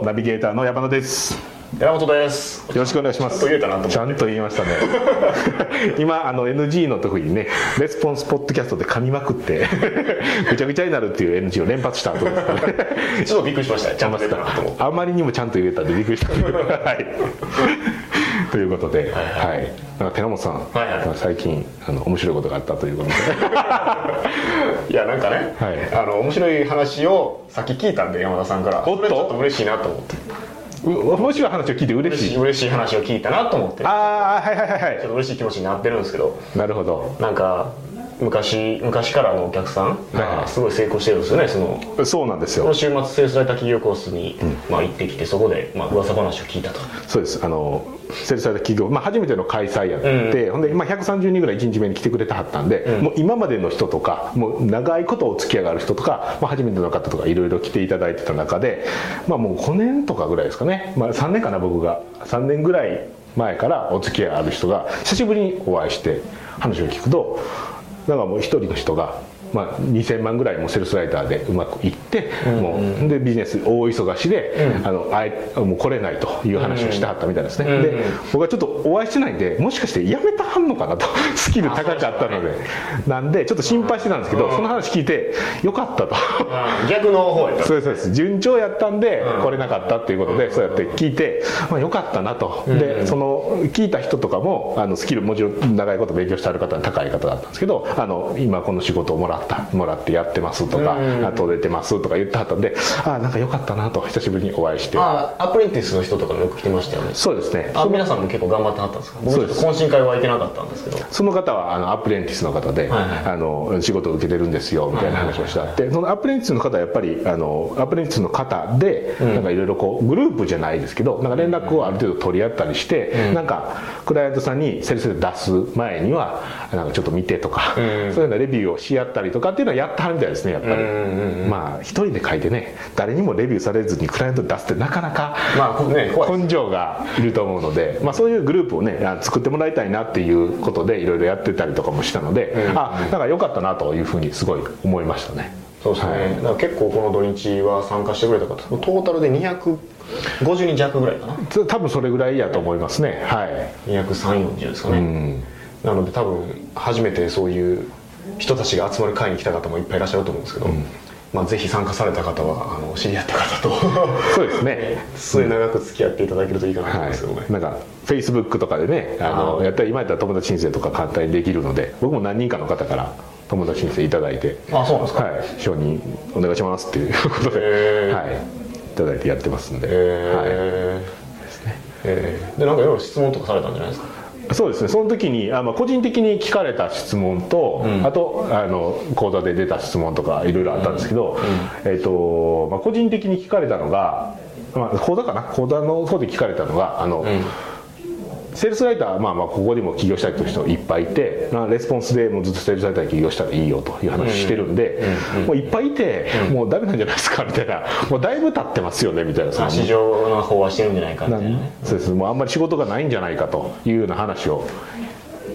とナビゲーターの山田です。山本です。よろしくお願いします。ちゃんと言いましたね。今あの NG の時にねレスポンスポッドキャストで噛みまくって ぐちゃぐちゃになるっていう NG を連発した後ですかね。ちょっとびっくりしました。ちゃんとあまりにもちゃんと言えたんでびっくりした。はい ということで、はいなんか寺本さん、はいはい。最近あの面白いことがあったということで。いやなんかね、はい。あの面白い話をさっき聞いたんで山田さんから。おっと？ちょっと嬉しいなと思って。う面白い話を聞いて嬉しい？嬉しい話を聞いたなと思って。ちょああはいはいはい。はっと嬉しい気持ちになってるんですけど。いなるほど。なんか昔昔からのお客さんはいがすごい成功してるんですよねその。そうなんですよ。週末セールスライター企業コースに、まあ、行ってきてそこで、まあ噂話を聞いたと。そうです。あのセールスされた企業、まあ、初めての開催やって、ほんで、まあ、130人ぐらい1日目に来てくれてはったんで、もう今までの人とかもう長いことお付き合いがある人とか、まあ、初めての方とかいろいろ来ていただいてた中で、まあ、もう5年とかぐらいですかね、まあ、3年かな僕が。3年ぐらい前からお付き合いある人が久しぶりにお会いして話を聞くとなんかもう一人の人が、まあ、2000万ぐらいもセールスライターでうまくいって、もうでビジネス大忙しで、あのあえもう来れないという話をしてはったみたいですね、で僕はちょっとお会いしてないんでもしかして辞めたはんのかなと スキル高かったので。なんでちょっと心配してたんですけど、その話聞いてよかったと。逆の方やった そうですそうです。順調やったんで来れなかったっていうことでそうやって聞いて、まあ、よかったなと、でその聞いた人とかもあのスキルもちろん長いこと勉強してある方は高い方だったんですけどあの今この仕事をもらったもらってやってますとか、あと出てますとか言ってはったんであなんかよかったなと久しぶりにお会いして。あアプレンティスの人とかもよく来てましたよね。そうですね。あ皆さんも結構頑張ってはったんですか？僕ちょっと懇親会は行けなかったんですけど。その方はあのアプレンティスの方で、はいはい。あの仕事を受けてるんですよみたいな話をして。あって、そのアプレンティスの方はやっぱりあのアプレンティスの方で、なんかいろいろこうグループじゃないですけどなんか連絡をある程度取り合ったりして、なんかクライアントさんにセルスで出す前にはなんかちょっと見てとか、そういうようなレビューをし合ったりとかっていうのはやってはるみたいですねやっぱり、まあ一人で書いてね誰にもレビューされずにクライアントに出すってなかなかまあこね根性がいると思うので、まあ、そういうグループをねあ作ってもらいたいなっていうことでいろいろやってたりとかもしたので、あなんか良かったなというふうにすごい思いましたね。そうですね、だから結構この土日は参加してくれた方トータルで250人弱ぐらいかな。つ多分それぐらいやと思いますね。はい。23040ですかね、なので多分初めてそういう人たちが集まる会に来た方もいっぱいいらっしゃると思うんですけど、まあ、ぜひ参加された方はあの知り合った方とそうですね。末永く付き合っていただけるといいかなと思うんですけどね、はい、なんかフェイスブックとかでねあのやったら今やったら友達申請とか簡単にできるので僕も何人かの方から友達申請いただいてあそうなんですか。はい。承認お願いしますっていうことで、はい、いただいてやってますんで、はい。えーえー。でなんかいろいろ質問とかされたんじゃないですか？そうですね。その時にあ、まあ、個人的に聞かれた質問と、あとあの講座で出た質問とかいろいろあったんですけど、えっとまあ、個人的に聞かれたのが、まあ、講座かな？講座の方で聞かれたのがあの、セールスライター、まあ、まあここでも起業したいという人いっぱいいて、まあ、レスポンスでもうずっとセールスライターで起業したらいいよという話してるんで、もういっぱいいて、もうダメなんじゃないですかみたいな。もうだいぶ経ってますよねみたいな市場の飽和してるんじゃないかみたいなね。そうです。もうあんまり仕事がないんじゃないかというような話を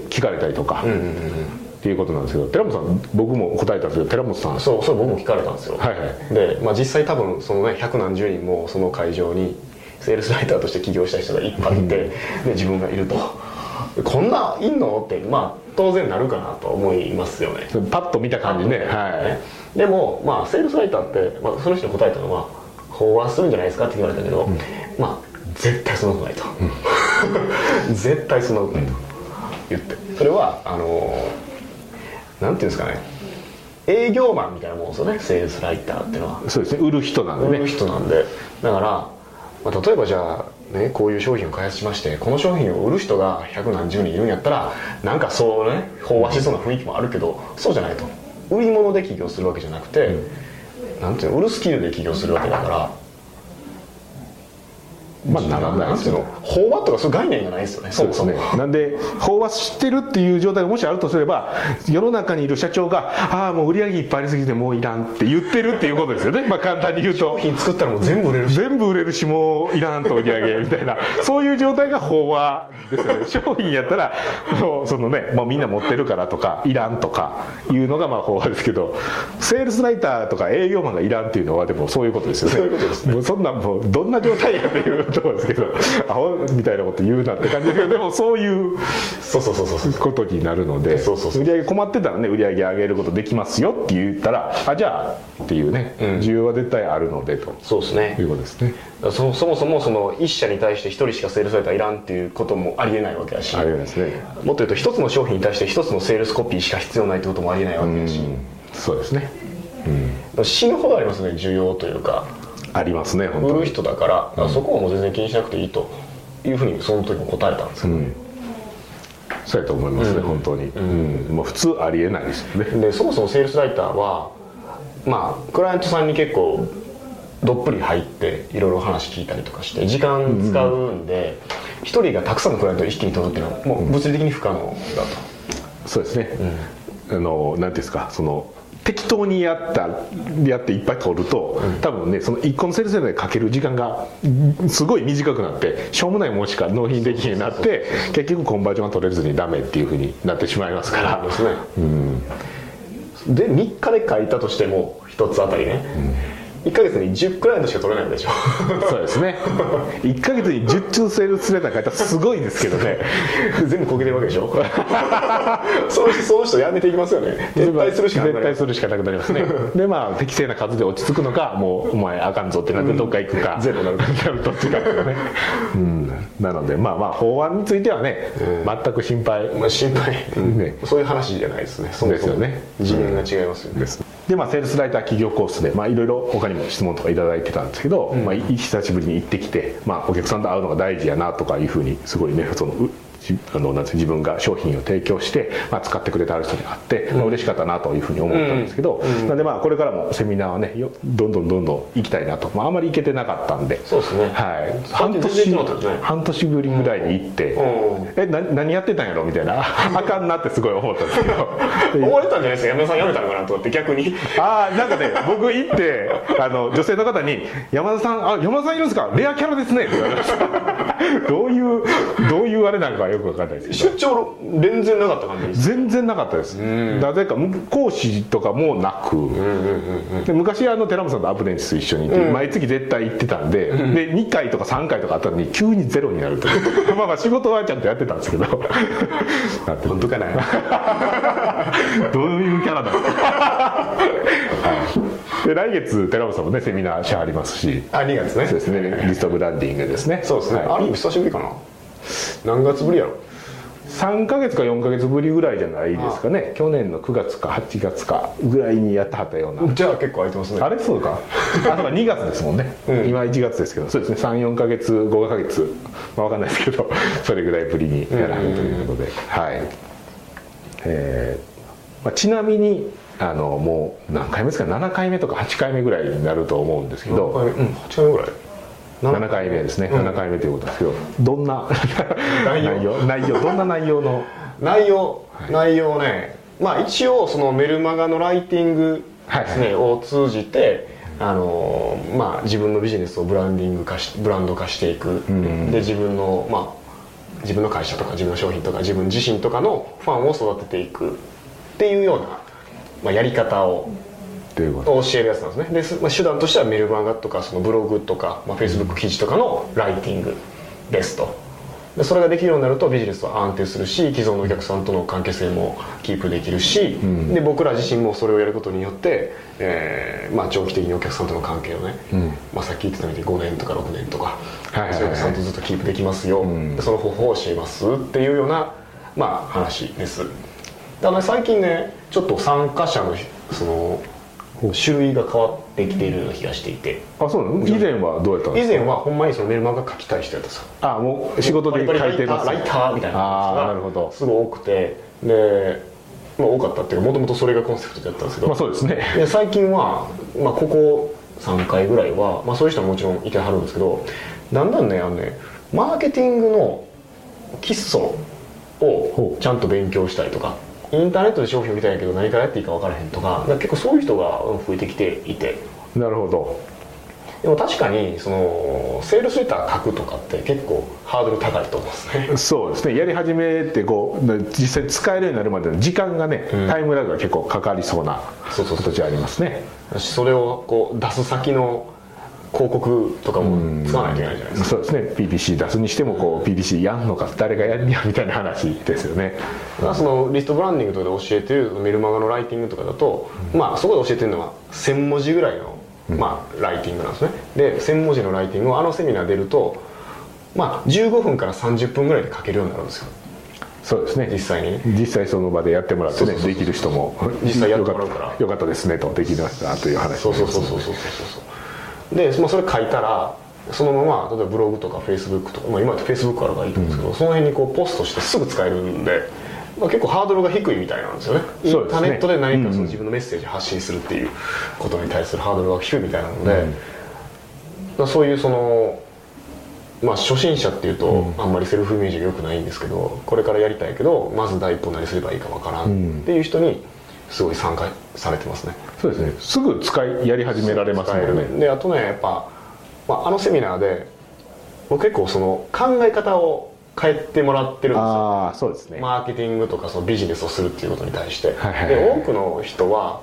聞かれたりとか、っていうことなんですけど寺本さん僕も答えたんですけど寺本さん。そうそれ僕も聞かれたんですよ、はいはい。で、まあ、実際多分そのね百何十人もその会場にセールスライターとして起業した人がいっぱいいて、で自分がいると。こんないんの？ってまあ当然なるかなと思いますよね。パッと見た感じね。はい。でもまあセールスライターって、まあ、その人に答えたのは飽和するんじゃないですかって言われたけど、まあ絶対そんなことないと、絶対そんなことないと。言って。それはあのなんていうんですかね。営業マンみたいなもんですよねセールスライターっていうのは。そうですね。売る人なんでね。売る人なんで。だから、まあ、例えばじゃあ、ね、こういう商品を開発しましてこの商品を売る人が百何十人いるんやったらなんかそうね飽和しそうな雰囲気もあるけどそうじゃないと。売り物で起業するわけじゃなくて、なんていうの売るスキルで起業するわけだからまあならないですよね飽和とかそういう概念がないですよね。そうですね。なんで飽和してるっていう状態がもしあるとすれば世の中にいる社長が「ああもう売り上げいっぱいありすぎてもういらん」って言ってるっていうことですよね。まあ簡単に言うと。商品作ったらもう全部売れるし。全部売れるしもういらんと売り上げみたいな。そういう状態が飽和ですよね。商品やったらもうそのねもうみんな持ってるからとかいらんとかいうのがまあ飽和ですけどセールスライターとか営業マンがいらんっていうのはでもそういうことですよね。そういうことですね。もうそんなんもうどんな状態やっていうところですけどアホみたいなこと言うなって感じですけどでもそういう。そうそうそうそう。ことになるので売り上げ困ってたらね売り上げ上げることできますよって言ったらあじゃあっていうね、需要は絶対あるのでと。そうですね。いうことですね。そそもそもその一社に対して一人しかセールスライターいらんっていうこともありえないわけだし。ありえないですね。もっと言うと一つの商品に対して一つのセールスコピーしか必要ないってこともありえないわけだし、そうですね。死ぬほどありますね需要というかありますね本当に。売る人だからそこはもう全然気にしなくていいというふうにその時も答えたんですよ、そうやと思いますね、本当に、うん。もう普通ありえないですよね。でそもそもセールスライターはまあクライアントさんに結構どっぷり入っていろいろ話聞いたりとかして時間使うんで一、人がたくさんのクライアントを一気に取るっていうのはもう物理的に不可能だと、そうですね、あのなんていうんですかその適当にやったやっていっぱい取ると、多分ねその1個のセールスでかける時間がすごい短くなってしょうもないものしか納品できになって結局コンバージョンが取れずにダメっていうふうになってしまいますから、ですね、で3日で書いたとしても1つあたりね、1か月に10クライアントしか取れないわけでしょ。そうですね。1か月に10通セールスレター書いたらすごいですけどね。全部こけてるわけでしょ。その人その人やめていきますよね。撤退するしかなくなります。絶対するしかなくなりますね。でまあ適正な数で落ち着くのかもうお前あかんぞってなってどっか行くか、ゼロになるかなるどっちかっていうね、うん、なのでまあまあ法案についてはね、全く心配。まあ心配、ね。そういう話じゃないですね。そもそもですよね。次元が違いますよね、ですでまあセールスライター企業コースでまあいろいろ他にも質問とかいただいてたんですけど、まあ、い久しぶりに行ってきて、まあ、お客さんと会うのが大事やなとかいうふうにすごいねそのあのなん自分が商品を提供して、まあ、使ってくれてある人に会って、まあ嬉しかったなというふうに思ったんですけど、なんでまあこれからもセミナーはねよどんどんどんどん行きたいなと、まあ、あまり行けてなかったんで。そうですね。はい、半年半年ぶりぐらいに行って、うん。えな何やってたんやろ？みたいな。あかんなってすごい思ったんですけど思われたんじゃないですか？山田さん辞めたのかなと思って逆に。ああなんかね 僕行ってあの女性の方に「山田さんあ山田さんいるんですか？レアキャラですね」って言われました。どういうどういうあれなのかよくわかんないです。出張連然なかった感じです全然なかったです。なぜか講師とかもなく。で昔あの寺本さんとアプレンティス一緒にいて、毎月絶対行ってたんで,、で2回とか3回とかあったのに急にゼロになると まあまあ仕事はちゃんとやってたんですけど。本当かな？どういうキャラだはい、で来月寺本さんもねセミナーしはりますし。あ2月ね。そうですね。リストブランディングですね。そうですね、はい。ある意味久しぶりかな。何月ぶりやろ？3か月か4か月ぶりぐらいじゃないですかね。去年の9月か8月かぐらいにやってはったような。じゃあ結構空いてますね。あれそうか。あそうか。2月ですもんね、うん。今1月ですけどそうですね。34か月5か月。まあ分かんないですけど。それぐらいぶりにやらはるということで、はい。えーまあ、ちなみにあのもう何回目ですか？7回目とか8回目ぐらいになると思うんですけど、うん8回目ぐらい。7回目ですね、7回目ということですけどどんな？内容。内容。内容どんな内容の？内容、内容ねまあ一応そのメルマガのライティングですね、はいを通じてあのまあ自分のビジネスをブランディング化しブランド化していく、で自分のまあ自分の会社とか自分の商品とか自分自身とかのファンを育てていくっていうような、まあ、やり方を教えるやつなんですね。です、まあ、手段としてはメルマガとかそのブログとか、まあ、Facebook 記事とかのライティングですと。でそれができるようになるとビジネスは安定するし既存のお客さんとの関係性もキープできるし、で僕ら自身もそれをやることによって、えーまあ、長期的にお客さんとの関係をね、まあ、さっき言ってたみたいに5年とか6年とか、はいそうい。うお客さんとずっとキープできますよ、でその方法を教えますっていうような、まあ、話ですだから最近ねちょっと参加者のその種類が変わってきているような気がしていて。あそうなの？以前はどうやったんですか？以前はほんまにそのメルマガ書きたい人やったさ。あもう仕事で書いてますライターみたいなああ人がなるほど。すごい多くて。で、まあ、多かったっていうかもともとそれがコンセプトだったんですけど、まあそうですね。で最近は、まあ、ここ3回ぐらいは、まあ、そういう人はもちろんいてはるんですけどだんだんねあのねマーケティングの基礎をちゃんと勉強したりとかインターネットで商品を見たんやけど何からやっていいか分からへんとか結構そういう人が増えてきていて。なるほど。でも確かにそのセールスレター書くとかって結構ハードル高いと思うんですね。そうですね。やり始めてこう実際使えるようになるまでの時間がね、うん、タイムラグが結構かかりそうな形ありますね。それをこう出す先の広告とかも使わないといけないじゃないですか、そうですね。PPC 出すにしてもこう PPC やんのか誰がやんにやみたいな話ですよね。そのリストブランディングとかで教えてるメルマガのライティングとかだと、まあそこで教えてるのは1000文字ぐらいの、まあ、ライティングなんですね。で1000文字のライティングをあのセミナー出るとまあ15分から30分ぐらいで書けるようになるんですよ。そうですね。実際に。実際その場でやってもらってねできる人も。実際やってもらうから。よかった。ですねとできましたという話そうそうそうそうそうそうそうで、まあ、それ書いたらそのまま例えばブログとかフェイスブックとか、まあ、今ってフェイスブックあるからいいと思うんですけど、うん、その辺にこうポストしてすぐ使えるんで、まあ、結構ハードルが低いみたいなんですよね。インターネットで何かその自分のメッセージ発信するっていうことに対するハードルが低いみたいなので、うん、そういうそのまあ初心者っていうとあんまりセルフイメージが良くないんですけどこれからやりたいけどまず第一歩何すればいいかわからんっていう人にすごい参加されてますねそうですね。すぐ使いやり始められますもんね。であとねやっぱ、まあ、あのセミナーで僕結構その考え方を変えてもらってるんですよ。あそうですね。マーケティングとかそのビジネスをするっていうことに対して、はいはいはい、で多くの人は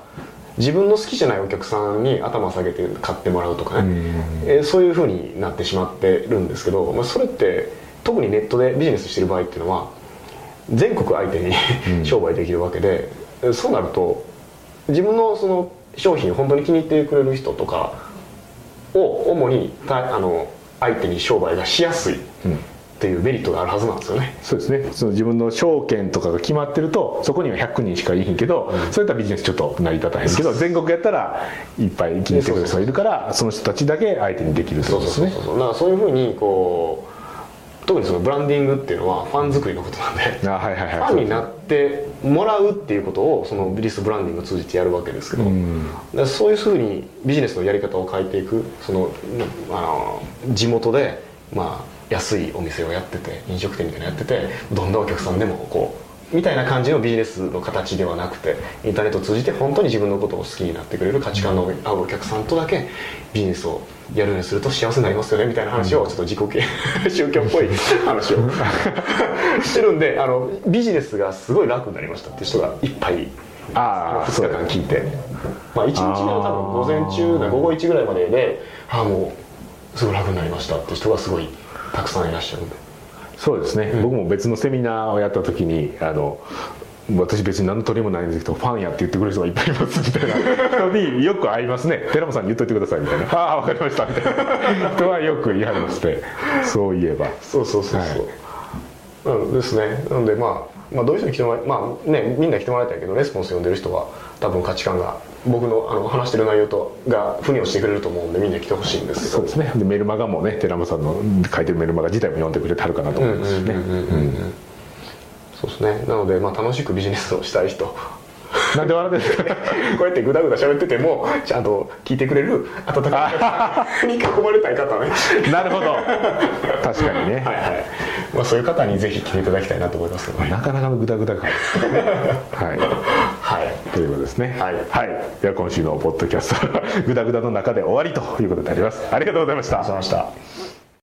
自分の好きじゃないお客さんに頭下げて買ってもらうとかね、えー、そういうふうになってしまってるんですけど、まあ、それって特にネットでビジネスしてる場合っていうのは全国相手に 商売できるわけで、そうなると自分のその商品を本当に気に入ってくれる人とかを主にあの相手に商売がしやすい、っていうメリットがあるはずなんですよね。そうですね。その自分の証券とかが決まってるとそこには100人しかいいんけど、うん、そういったビジネスちょっと成り立たへんけど全国やったらいっぱい気に入ってくれる人がいるからその人たちだけ相手にできるってことですね。そうそうそう。だからそういうふうにこう特にそのブランディングっていうのはファン作りのことなんで、ファンになってもらうっていうことをそのビリスブランディングを通じてやるわけですけど、うん、そういうふうにビジネスのやり方を変えていくそのあの地元で、まあ、安いお店をやってて飲食店みたいなのやっててどんなお客さんでもこうみたいな感じのビジネスの形ではなくてインターネットを通じて本当に自分のことを好きになってくれる価値観の合うお客さんとだけビジネスをやるようにすると幸せになりますよねみたいな話をちょっと自己系宗教っぽい話をしてるんであのビジネスがすごい楽になりましたって人がいっぱいあ2日間聞いて、まあ、1日目の多分午前中午後1ぐらいまででああもうすごい楽になりましたって人がすごいたくさんいらっしゃるんで。そうですね、うん、僕も別のセミナーをやった時にあの私別に何の取りもないんですけどファンやって言ってくれる人がいっぱいいますみたいな。人によく会いますね。寺本さんに言っといてくださいみたいな「ああ分かりました」みたいな。人はよく言いはりまして。そういえば。そうそうそうそう、はい、うんですね。なのでまあ、まあ、どういう人に来てもらいまあねみんな来てもらいたいけどレスポンス読んでる人は多分価値観が僕のあの話してる内容とが腑に落ちてくれると思うんでみんな来てほしいんですけど。そうですね。でメルマガもね寺本さんの書いてるメルマガ自体も読んでくれてはるかなと思いますね。そうですね。なので、まあ、楽しくビジネスをしたい人。なんで笑ってるんですかこうやってグダグダ喋っててもちゃんと聞いてくれる温かい に囲まれたい方ね。なるほど。確かにね。はいはい、まあ、そういう方にぜひ来ていただきたいなと思いますなかなかのグダグダ感ですね。はい、はい、ということですね。はい、はい、では今週のポッドキャストグダグダの中で終わりということであります。ありがとうございました。ありがとうございました